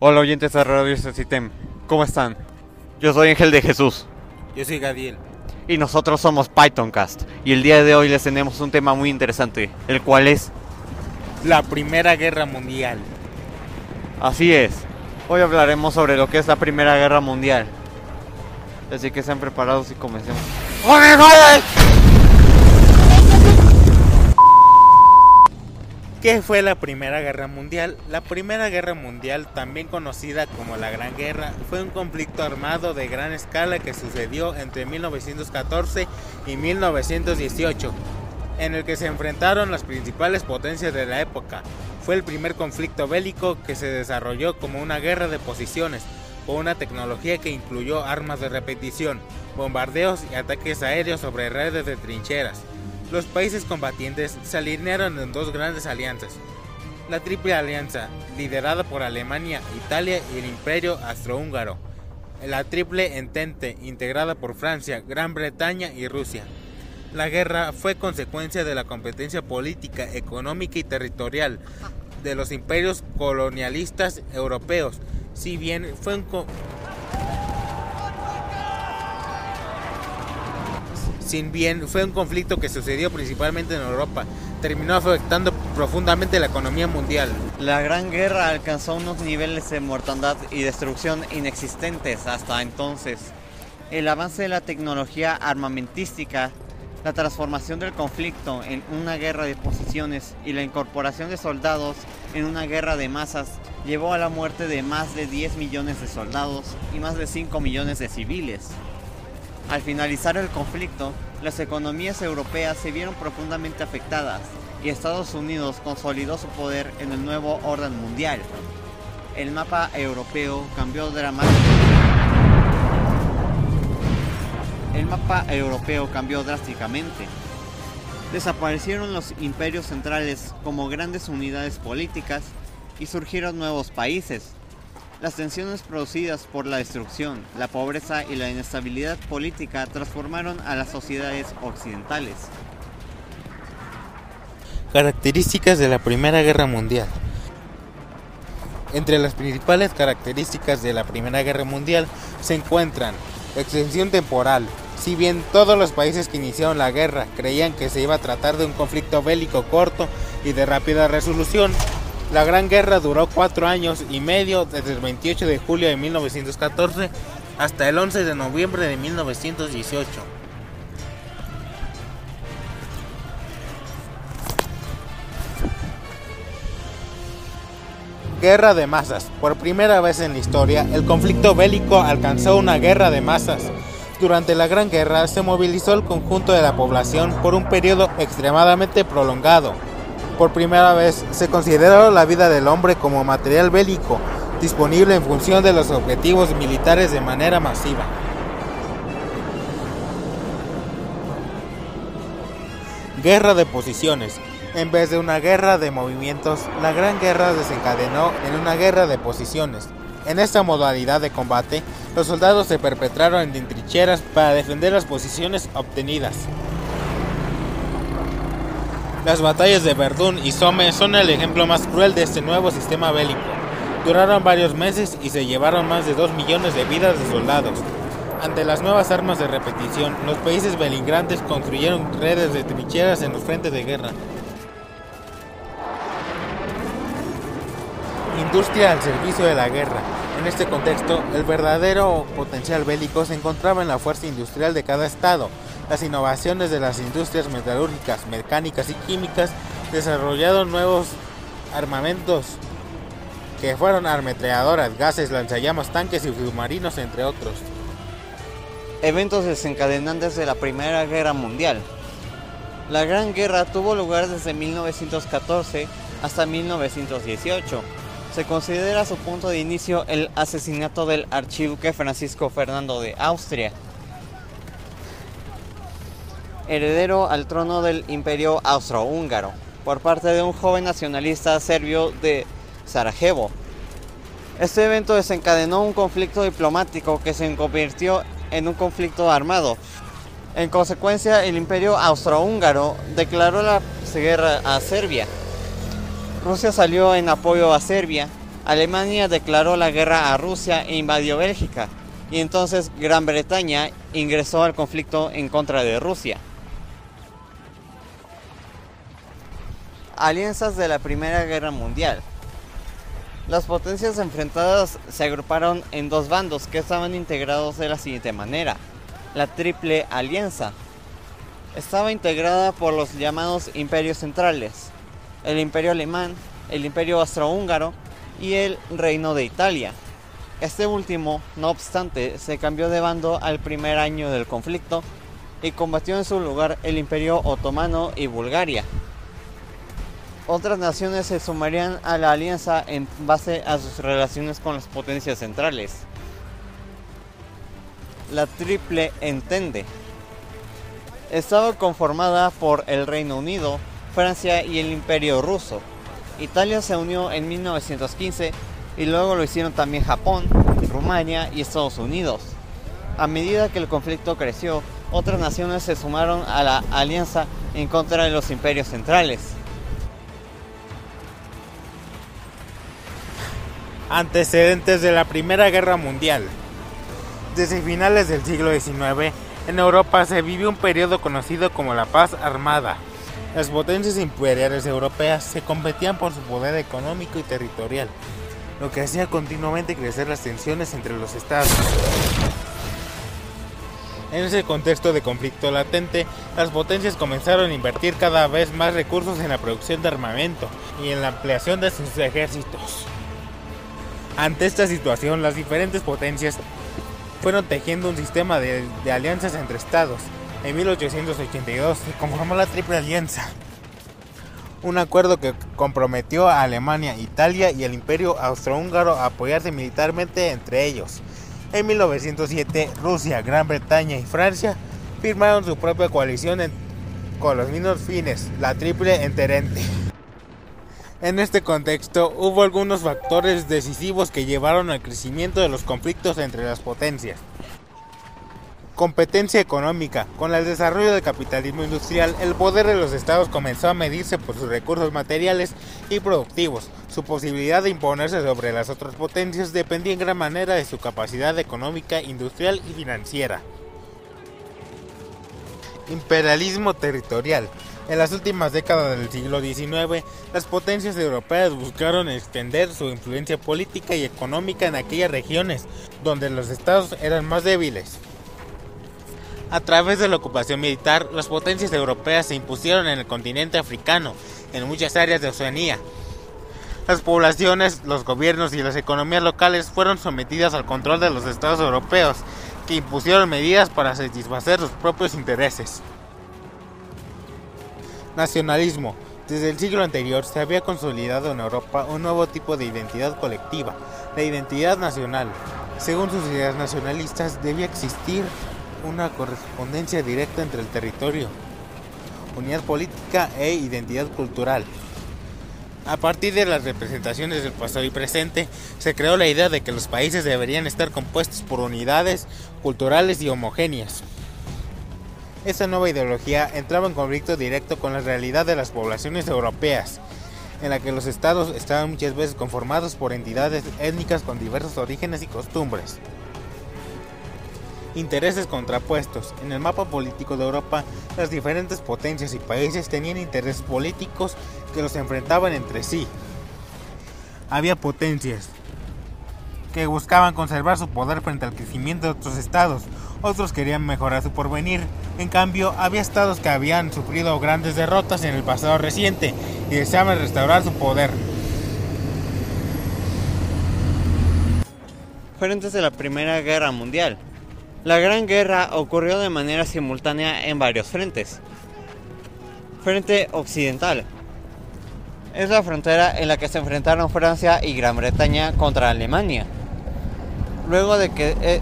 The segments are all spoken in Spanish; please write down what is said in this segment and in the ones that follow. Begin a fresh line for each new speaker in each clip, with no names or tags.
Hola oyentes de Radio System, ¿cómo están? Yo soy Ángel de Jesús.
Yo soy Gadiel.
Y nosotros somos PythonCast. Y el día de hoy les tenemos un tema muy interesante, el cual es...
La Primera Guerra Mundial.
Así es. Hoy hablaremos sobre lo que es la Primera Guerra Mundial. Así que sean preparados y comencemos.
¿Qué fue la Primera Guerra Mundial? La Primera Guerra Mundial, también conocida como la Gran Guerra, fue un conflicto armado de gran escala que sucedió entre 1914 y 1918, en el que se enfrentaron las principales potencias de la época. Fue el primer conflicto bélico que se desarrolló como una guerra de posiciones, con una tecnología que incluyó armas de repetición, bombardeos y ataques aéreos sobre redes de trincheras los países combatientes se alinearon en dos grandes alianzas. La Triple Alianza, liderada por Alemania, Italia y el Imperio Austrohúngaro. La Triple Entente, integrada por Francia, Gran Bretaña y Rusia. La guerra fue consecuencia de la competencia política, económica y territorial de los imperios colonialistas europeos, si bien fue un, sin bien fue un conflicto que sucedió principalmente en Europa, terminó afectando profundamente la economía mundial.
La Gran Guerra alcanzó unos niveles de mortandad y destrucción inexistentes hasta entonces. El avance de la tecnología armamentística, la transformación del conflicto en una guerra de posiciones y la incorporación de soldados en una guerra de masas llevó a la muerte de más de 10 millones de soldados y más de 5 millones de civiles. Al finalizar el conflicto, las economías europeas se vieron profundamente afectadas y Estados Unidos consolidó su poder en el nuevo orden mundial. El mapa europeo cambió. El mapa europeo cambió drásticamente. Desaparecieron los imperios centrales como grandes unidades políticas y surgieron nuevos países, las tensiones producidas por la destrucción, la pobreza y la inestabilidad política transformaron a las sociedades occidentales.
Características de la Primera Guerra Mundial. Entre las principales características de la Primera Guerra Mundial se encuentran extensión temporal. Si bien todos los países que iniciaron la guerra creían que se iba a tratar de un conflicto bélico corto y de rápida resolución, la Gran Guerra duró cuatro años y medio, desde el 28 de julio de 1914 hasta el 11 de noviembre de 1918. Guerra de masas. Por primera vez en la historia, el conflicto bélico alcanzó una guerra de masas. Durante la Gran Guerra se movilizó el conjunto de la población por un periodo extremadamente prolongado. Por primera vez se consideró la vida del hombre como material bélico, disponible en función de los objetivos militares de manera masiva. Guerra de posiciones. En vez de una guerra de movimientos, la Gran Guerra desencadenó en una guerra de posiciones. En esta modalidad de combate, los soldados se perpetraron en trincheras para defender las posiciones obtenidas. Las batallas de Verdún y Somme son el ejemplo más cruel de este nuevo sistema bélico. Duraron varios meses y se llevaron más de 2 millones de vidas de soldados. Ante las nuevas armas de repetición, los países beligrantes construyeron redes de trincheras en los frentes de guerra. Industria al servicio de la guerra. En este contexto, el verdadero potencial bélico se encontraba en la fuerza industrial de cada estado, las innovaciones de las industrias metalúrgicas, mecánicas y químicas desarrollaron nuevos armamentos que fueron ametralladoras, gases, lanzallamas, tanques y submarinos, entre otros.
Eventos desencadenantes de la Primera Guerra Mundial. La Gran Guerra tuvo lugar desde 1914 hasta 1918. Se considera su punto de inicio el asesinato del archiduque Francisco Fernando de Austria, heredero al trono del imperio austrohúngaro, por parte de un joven nacionalista serbio de Sarajevo. Este evento desencadenó un conflicto diplomático que se convirtió en un conflicto armado. En consecuencia, el imperio austrohúngaro declaró la guerra a Serbia. Rusia salió en apoyo a Serbia, Alemania declaró la guerra a Rusia e invadió Bélgica, y entonces Gran Bretaña ingresó al conflicto en contra de Rusia. Alianzas de la Primera Guerra Mundial. Las potencias enfrentadas se agruparon en dos bandos que estaban integrados de la siguiente manera. La Triple Alianza. Estaba integrada por los llamados imperios centrales, el imperio alemán, el imperio austrohúngaro y el reino de Italia. Este último, no obstante, se cambió de bando al primer año del conflicto y combatió en su lugar el imperio otomano y Bulgaria. Otras naciones se sumarían a la alianza en base a sus relaciones con las potencias centrales. La Triple Entende estaba conformada por el Reino Unido, Francia y el Imperio Ruso. Italia se unió en 1915 y luego lo hicieron también Japón, Rumania y Estados Unidos. A medida que el conflicto creció, otras naciones se sumaron a la alianza en contra de los imperios centrales.
Antecedentes de la Primera Guerra Mundial. Desde finales del siglo XIX, en Europa se vivió un periodo conocido como la paz armada. Las potencias imperiales europeas se competían por su poder económico y territorial, lo que hacía continuamente crecer las tensiones entre los estados. En ese contexto de conflicto latente, las potencias comenzaron a invertir cada vez más recursos en la producción de armamento y en la ampliación de sus ejércitos. Ante esta situación, las diferentes potencias fueron tejiendo un sistema de, alianzas entre estados. En 1882 se conformó la Triple Alianza, un acuerdo que comprometió a Alemania, Italia y el Imperio Austrohúngaro a apoyarse militarmente entre ellos. En 1907, Rusia, Gran Bretaña y Francia firmaron su propia coalición con los mismos fines, la Triple Entente. En este contexto, hubo algunos factores decisivos que llevaron al crecimiento de los conflictos entre las potencias. Competencia económica. Con el desarrollo del capitalismo industrial, el poder de los estados comenzó a medirse por sus recursos materiales y productivos. Su posibilidad de imponerse sobre las otras potencias dependía en gran manera de su capacidad económica, industrial y financiera. Imperialismo territorial. En las últimas décadas del siglo XIX, las potencias europeas buscaron extender su influencia política y económica en aquellas regiones donde los estados eran más débiles. A través de la ocupación militar, las potencias europeas se impusieron en el continente africano, en muchas áreas de Oceanía. Las poblaciones, los gobiernos y las economías locales fueron sometidas al control de los estados europeos, que impusieron medidas para satisfacer sus propios intereses. Nacionalismo. Desde el siglo anterior se había consolidado en Europa un nuevo tipo de identidad colectiva, la identidad nacional. Según sus ideas nacionalistas, debía existir una correspondencia directa entre el territorio, unidad política e identidad cultural. A partir de las representaciones del pasado y presente, se creó la idea de que los países deberían estar compuestos por unidades culturales y homogéneas. Esta nueva ideología entraba en conflicto directo con la realidad de las poblaciones europeas, en la que los estados estaban muchas veces conformados por entidades étnicas con diversos orígenes y costumbres intereses contrapuestos. En el mapa político de Europa, las diferentes potencias y países tenían intereses políticos que los enfrentaban entre sí. Había potencias que buscaban conservar su poder frente al crecimiento de otros estados, otros querían mejorar su porvenir. En cambio, había estados que habían sufrido grandes derrotas en el pasado reciente y deseaban restaurar su poder.
Frentes de la Primera Guerra Mundial, la Gran Guerra ocurrió de manera simultánea en varios frentes. Frente Occidental. Es la frontera en la que se enfrentaron Francia y Gran Bretaña contra Alemania. Luego de que, eh,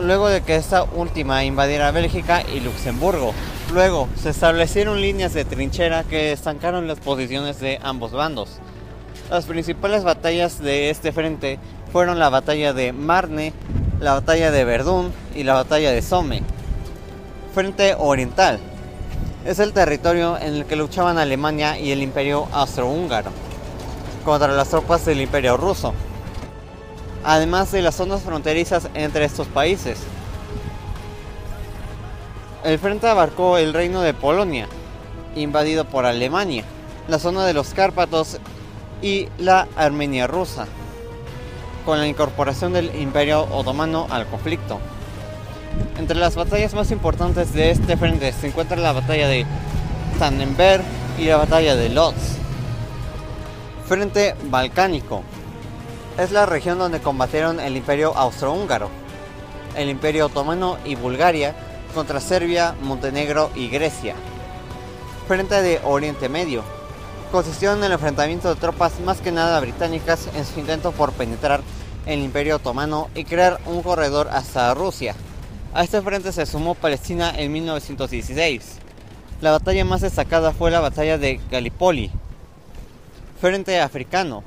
luego de que esta última invadiera Bélgica y Luxemburgo. Luego se establecieron líneas de trinchera que estancaron las posiciones de ambos bandos. Las principales batallas de este frente fueron la batalla de Marne, la batalla de Verdún y la batalla de Somme. Frente Oriental es el territorio en el que luchaban Alemania y el Imperio Austrohúngaro contra las tropas del Imperio Ruso. Además de las zonas fronterizas entre estos países. El frente abarcó el reino de Polonia, invadido por Alemania, la zona de los Cárpatos y la Armenia rusa, con la incorporación del Imperio Otomano al conflicto. Entre las batallas más importantes de este frente se encuentra la batalla de Tannenberg y la batalla de Lodz. Frente Balcánico. Es la región donde combatieron el Imperio Austrohúngaro, el Imperio Otomano y Bulgaria contra Serbia, Montenegro y Grecia. Frente de Oriente Medio. Consistió en el enfrentamiento de tropas más que nada británicas en su intento por penetrar el Imperio Otomano y crear un corredor hasta Rusia. A este frente se sumó Palestina en 1916. La batalla más destacada fue la batalla de Gallipoli. Frente africano.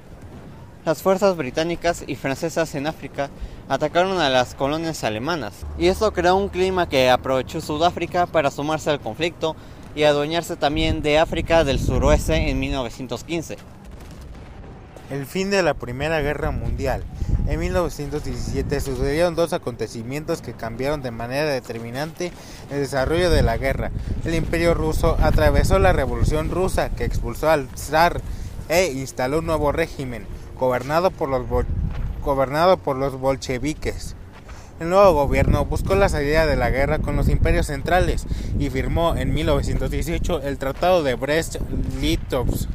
Las fuerzas británicas y francesas en África atacaron a las colonias alemanas, y esto creó un clima que aprovechó Sudáfrica para sumarse al conflicto y adueñarse también de África del suroeste en 1915.
El fin de la Primera Guerra Mundial. En 1917 sucedieron dos acontecimientos que cambiaron de manera determinante el desarrollo de la guerra. El imperio ruso atravesó la revolución rusa que expulsó al zar e instaló un nuevo régimen, gobernado por los, gobernado por los bolcheviques. El nuevo gobierno buscó la salida de la guerra con los imperios centrales y firmó en 1918 el Tratado de Brest-Litovsk,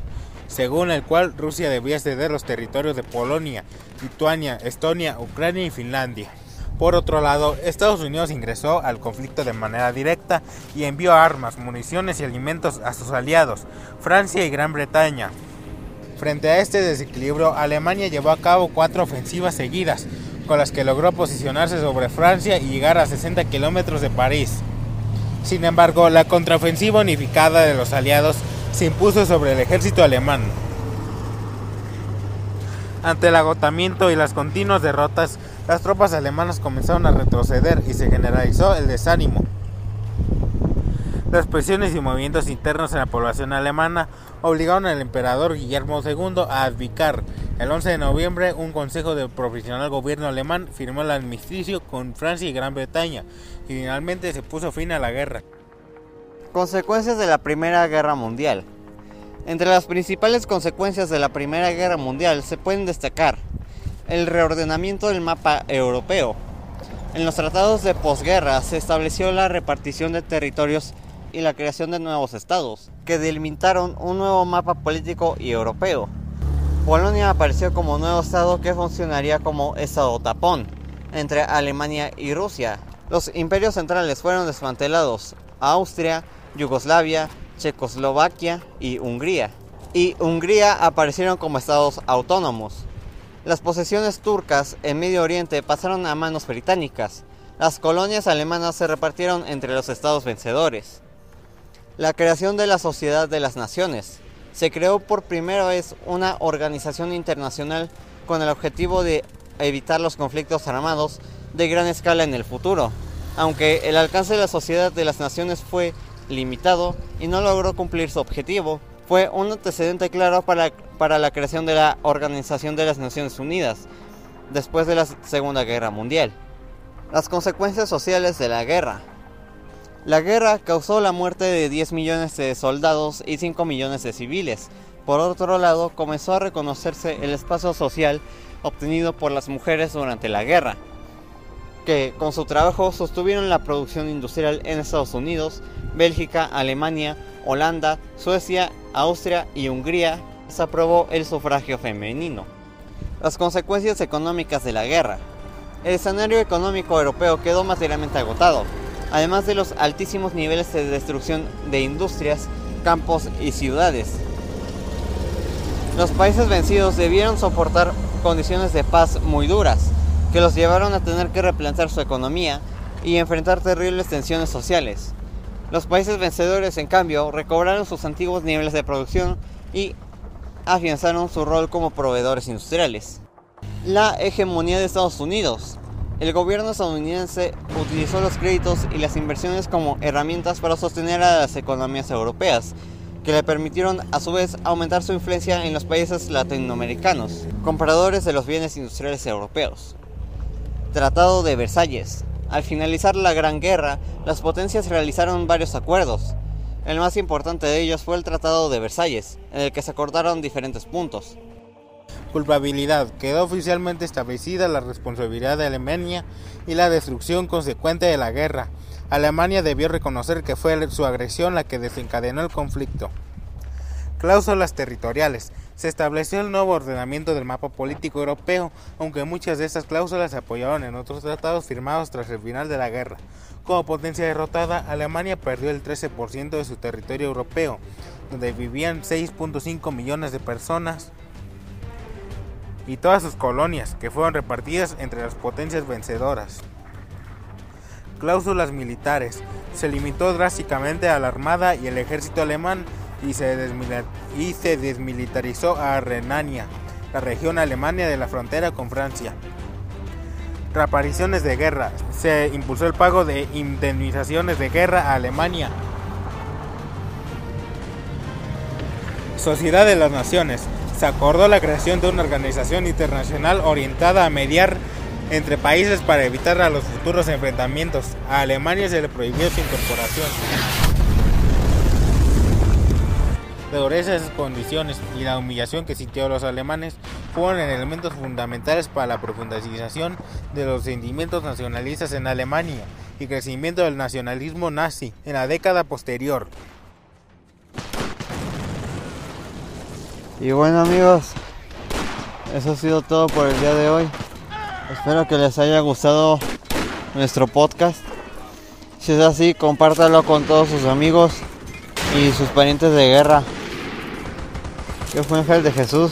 según el cual Rusia debía ceder los territorios de Polonia, Lituania, Estonia, Ucrania y Finlandia. Por otro lado, Estados Unidos ingresó al conflicto de manera directa y envió armas, municiones y alimentos a sus aliados, Francia y Gran Bretaña. Frente a este desequilibrio, Alemania llevó a cabo cuatro ofensivas seguidas, con las que logró posicionarse sobre Francia y llegar a 60 kilómetros de París. Sin embargo, la contraofensiva unificada de los aliados se impuso sobre el ejército alemán. Ante el agotamiento y las continuas derrotas, las tropas alemanas comenzaron a retroceder y se generalizó el desánimo. Las presiones y movimientos internos en la población alemana obligaron al emperador Guillermo II a abdicar. El 11 de noviembre, un consejo del profesional gobierno alemán firmó el armisticio con Francia y Gran Bretaña y finalmente se puso fin a la guerra.
Consecuencias de la Primera Guerra Mundial. Entre las principales consecuencias de la Primera Guerra Mundial se pueden destacar el reordenamiento del mapa europeo. En los tratados de posguerra se estableció la repartición de territorios y la creación de nuevos estados, que delimitaron un nuevo mapa político y europeo. Polonia apareció como nuevo estado que funcionaría como estado tapón entre Alemania y Rusia. Los imperios centrales fueron desmantelados, Austria, Yugoslavia, Checoslovaquia y Hungría. Y Hungría aparecieron como estados autónomos. Las posesiones turcas en Medio Oriente pasaron a manos británicas. Las colonias alemanas se repartieron entre los estados vencedores. La creación de la Sociedad de las Naciones. Se creó por primera vez una organización internacional con el objetivo de evitar los conflictos armados de gran escala en el futuro. Aunque el alcance de la Sociedad de las Naciones fue limitado y no logró cumplir su objetivo, fue un antecedente claro para, para la creación de la Organización de las Naciones Unidas después de la Segunda Guerra Mundial. Las consecuencias sociales de la guerra. La guerra causó la muerte de 10 millones de soldados y 5 millones de civiles. Por otro lado, comenzó a reconocerse el espacio social obtenido por las mujeres durante la guerra, que con su trabajo sostuvieron la producción industrial en Estados Unidos, Bélgica, Alemania, Holanda, Suecia, Austria y Hungría. Se aprobó el sufragio femenino. Las consecuencias económicas de la guerra. El escenario económico europeo quedó materialmente agotado además de los altísimos niveles de destrucción de industrias, campos y ciudades. Los países vencidos debieron soportar condiciones de paz muy duras, que los llevaron a tener que replantear su economía y enfrentar terribles tensiones sociales. Los países vencedores, en cambio, recobraron sus antiguos niveles de producción y afianzaron su rol como proveedores industriales. La hegemonía de Estados Unidos el gobierno estadounidense utilizó los créditos y las inversiones como herramientas para sostener a las economías europeas que le permitieron a su vez aumentar su influencia en los países latinoamericanos, compradores de los bienes industriales europeos. Tratado de Versalles. Al finalizar la Gran Guerra, las potencias realizaron varios acuerdos. El más importante de ellos fue el Tratado de Versalles, en el que se acordaron diferentes puntos.
Culpabilidad. Quedó oficialmente establecida la responsabilidad de Alemania y la destrucción consecuente de la guerra. Alemania debió reconocer que fue su agresión la que desencadenó el conflicto. Cláusulas territoriales. Se estableció el nuevo ordenamiento del mapa político europeo, aunque muchas de estas cláusulas se apoyaron en otros tratados firmados tras el final de la guerra. Como potencia derrotada, Alemania perdió el 13% de su territorio europeo, donde vivían 6.5 millones de personas, y todas sus colonias, que fueron repartidas entre las potencias vencedoras cláusulas militares. Se limitó drásticamente a la armada y el ejército alemán y se, desmilitarizó a Renania, la región alemana de la frontera con Francia. Reapariciones de guerra. Se impulsó el pago de indemnizaciones de guerra a Alemania. Sociedad de las Naciones. Se acordó la creación de una organización internacional orientada a mediar entre países para evitar a los futuros enfrentamientos. A Alemania se le prohibió su incorporación. Pero esas condiciones y la humillación que sintieron los alemanes fueron elementos fundamentales para la profundización de los sentimientos nacionalistas en Alemania y crecimiento del nacionalismo nazi en la década posterior.
Y bueno amigos, eso ha sido todo por el día de hoy. Espero que les haya gustado nuestro podcast. Si es así, compártalo con todos sus amigos y sus parientes de guerra. ¿Qué fue Ángel de Jesús?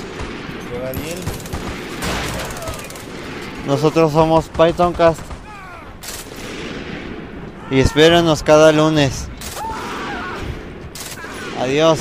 Nosotros somos Pythoncast. Y espérenos cada lunes. Adiós.